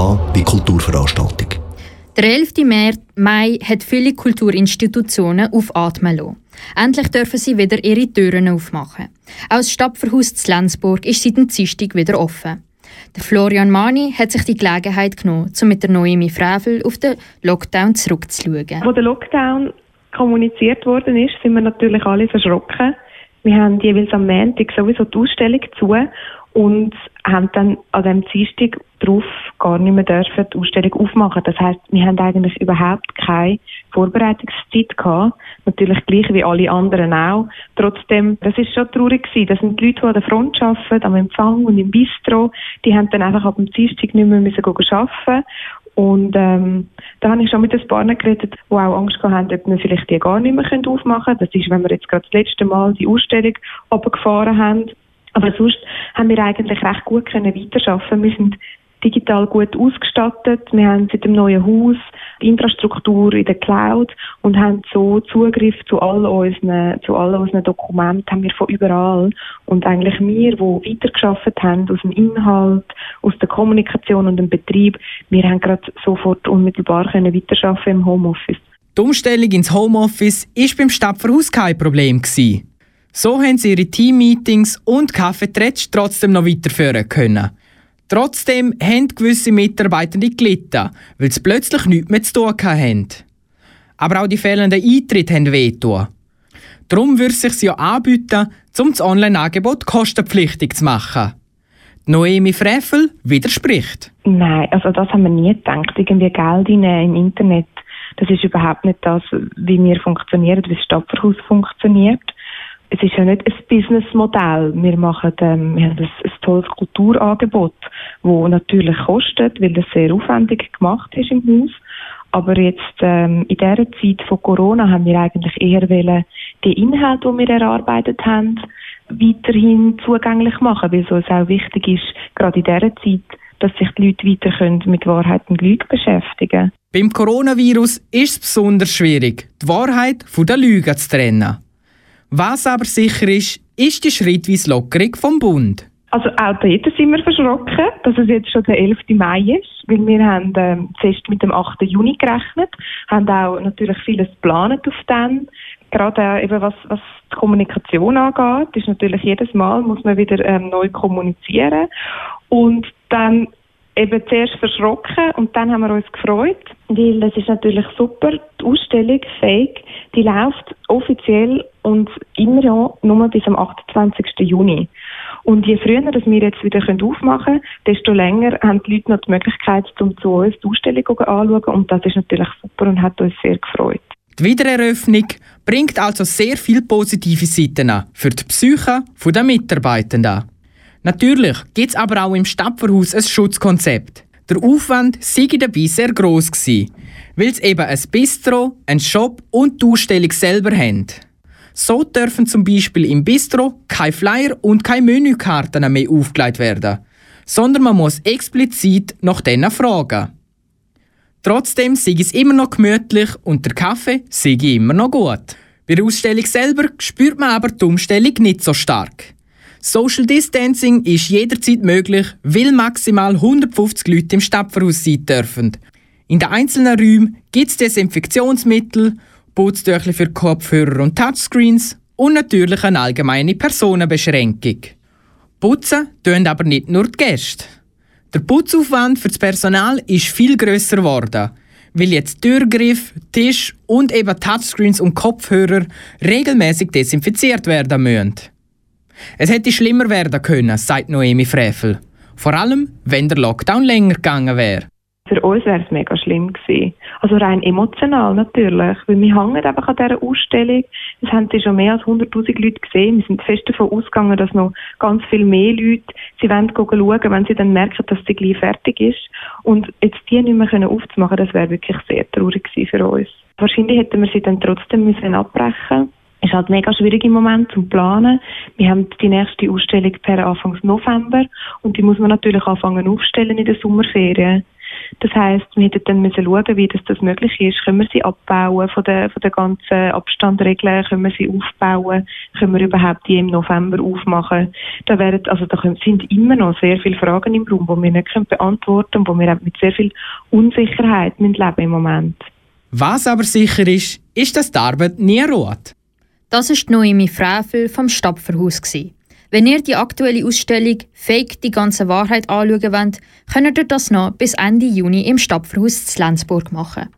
Wie Kulturveranstaltung. Der 11. Mai hat viele Kulturinstitutionen aufatmen lassen. Endlich dürfen sie wieder ihre Türen aufmachen. Auch das Stadtverhaus zu Lenzburg ist seit dem Dienstag wieder offen. Der Florian Mani hat sich die Gelegenheit genommen, um mit der Noemi Frevel auf den Lockdown zurückzuschauen. Als der Lockdown kommuniziert worden ist, sind wir natürlich alle verschrocken. Wir haben jeweils am Montag sowieso die Ausstellung zu und haben dann an dem Dienstag darauf gar nicht mehr dürfen die Ausstellung aufmachen. Das heißt, wir haben eigentlich überhaupt keine Vorbereitungszeit gehabt. Natürlich gleich wie alle anderen auch. Trotzdem, das ist schon traurig gewesen. Das sind die Leute, die an der Front arbeiten, am Empfang und im Bistro. Die haben dann einfach ab dem Dienstag nicht mehr müssen arbeiten und ähm, da habe ich schon mit ein paar geredet, die auch Angst haben, ob wir vielleicht die gar nicht mehr aufmachen können. Das ist, wenn wir jetzt gerade das letzte Mal die Ausstellung runtergefahren haben. Aber sonst haben wir eigentlich recht gut können weiterarbeiten. Wir sind digital gut ausgestattet. Wir haben seit dem neuen Haus Infrastruktur in der Cloud und haben so Zugriff zu all unseren, zu all unseren Dokumenten haben wir von überall. Und eigentlich wir, die weitergeschafft haben aus dem Inhalt, aus der Kommunikation und dem Betrieb, wir haben gerade sofort unmittelbar können weiterarbeiten im Homeoffice. Die Umstellung ins Homeoffice ist beim Stadtverhaus kein Problem. So haben sie ihre Teammeetings und Kaffeetratsch trotzdem noch weiterführen können. Trotzdem haben gewisse Mitarbeitende gelitten, weil sie plötzlich nichts mehr zu tun hatten. Aber auch die fehlenden Eintritte haben wehgetan. Darum würde es sich ja anbieten, um das Online-Angebot kostenpflichtig zu machen. Noemi Frevel widerspricht. Nein, also das haben wir nie gedacht. Irgendwie Geld im Internet. Das ist überhaupt nicht das, wie wir funktionieren, wie das Stadtverhaus funktioniert es ist ja nicht ein Businessmodell. Wir machen, ähm, wir haben ein, ein tolles Kulturangebot, das natürlich kostet, weil das sehr aufwendig gemacht ist im Haus. Aber jetzt ähm, in dieser Zeit von Corona haben wir eigentlich eher wollen, die Inhalte, die wir erarbeitet haben, weiterhin zugänglich machen, weil es uns auch wichtig ist, gerade in dieser Zeit, dass sich die Leute weiter können mit Wahrheit und Lüge beschäftigen Beim Coronavirus ist es besonders schwierig, die Wahrheit von der Lüge zu trennen. Was aber sicher ist, ist die schrittweise Lockerung vom Bund. Also auch dort sind wir verschrocken, dass es jetzt schon der 11. Mai ist, weil wir haben ähm, zuerst mit dem 8. Juni gerechnet, haben auch natürlich vieles geplant auf den. Gerade äh, eben was, was die Kommunikation angeht, ist natürlich jedes Mal muss man wieder ähm, neu kommunizieren und dann eben zuerst verschrocken und dann haben wir uns gefreut, weil es ist natürlich super, die Ausstellung fähig, die läuft offiziell und immer ja nur bis am 28. Juni. Und je früher dass wir jetzt wieder aufmachen können, desto länger haben die Leute noch die Möglichkeit, um zu uns die Ausstellung anzuschauen und das ist natürlich super und hat uns sehr gefreut. Die Wiedereröffnung bringt also sehr viele positive Seiten an für die Psyche der Mitarbeitenden. Natürlich gibt es aber auch im Stadtverhaus ein Schutzkonzept. Der Aufwand sei dabei sehr gross gewesen, weil es eben ein Bistro, ein Shop und die Ausstellung selber haben. So dürfen zum Beispiel im Bistro kein Flyer und keine Menükarten mehr aufgelegt werden, sondern man muss explizit nach denen fragen. Trotzdem sei es immer noch gemütlich und der Kaffee sei immer noch gut. Bei der Ausstellung selber spürt man aber die Umstellung nicht so stark. Social Distancing ist jederzeit möglich, weil maximal 150 Leute im Stadtverhaus sein dürfen. In den einzelnen Räumen gibt es Desinfektionsmittel, Putztücher für Kopfhörer und Touchscreens und natürlich eine allgemeine Personenbeschränkung. Putzen tun aber nicht nur die Gäste. Der Putzaufwand für das Personal ist viel grösser geworden, weil jetzt Türgriff, Tisch und eben Touchscreens und Kopfhörer regelmäßig desinfiziert werden müssen. Es hätte schlimmer werden können, sagt Noemi Frevel. Vor allem, wenn der Lockdown länger gegangen wäre. Für uns wäre es mega schlimm gewesen. Also rein emotional natürlich, weil wir hängen einfach an dieser Ausstellung. Es haben sie schon mehr als 100'000 Leute gesehen. Wir sind fest davon ausgegangen, dass noch ganz viel mehr Leute sie wollen schauen, wenn sie dann merken, dass sie gleich fertig ist. Und jetzt die nicht mehr aufzumachen, das wäre wirklich sehr traurig gewesen für uns. Wahrscheinlich hätten wir sie dann trotzdem müssen abbrechen ist halt mega schwierig im Moment zum Planen. Wir haben die nächste Ausstellung per Anfang November und die muss man natürlich anfangen aufstellen in der Sommerferien. Das heißt, wir hätten dann müssen schauen, wie das, das möglich ist. Können wir sie abbauen von der, von der ganzen Abstandregeln? Können wir sie aufbauen? Können wir überhaupt die im November aufmachen? Da wären, also da sind immer noch sehr viele Fragen im Raum, die wir nicht beantworten können, wo wir mit sehr viel Unsicherheit leben im Moment. Was aber sicher ist, ist, dass die Arbeit nie ruht. Das ist die Noemi Frevel vom Stapferhaus. Wenn ihr die aktuelle Ausstellung Fake die ganze Wahrheit anschauen wollt, könnt ihr das noch bis Ende Juni im Stapferhaus zu Lenzburg machen.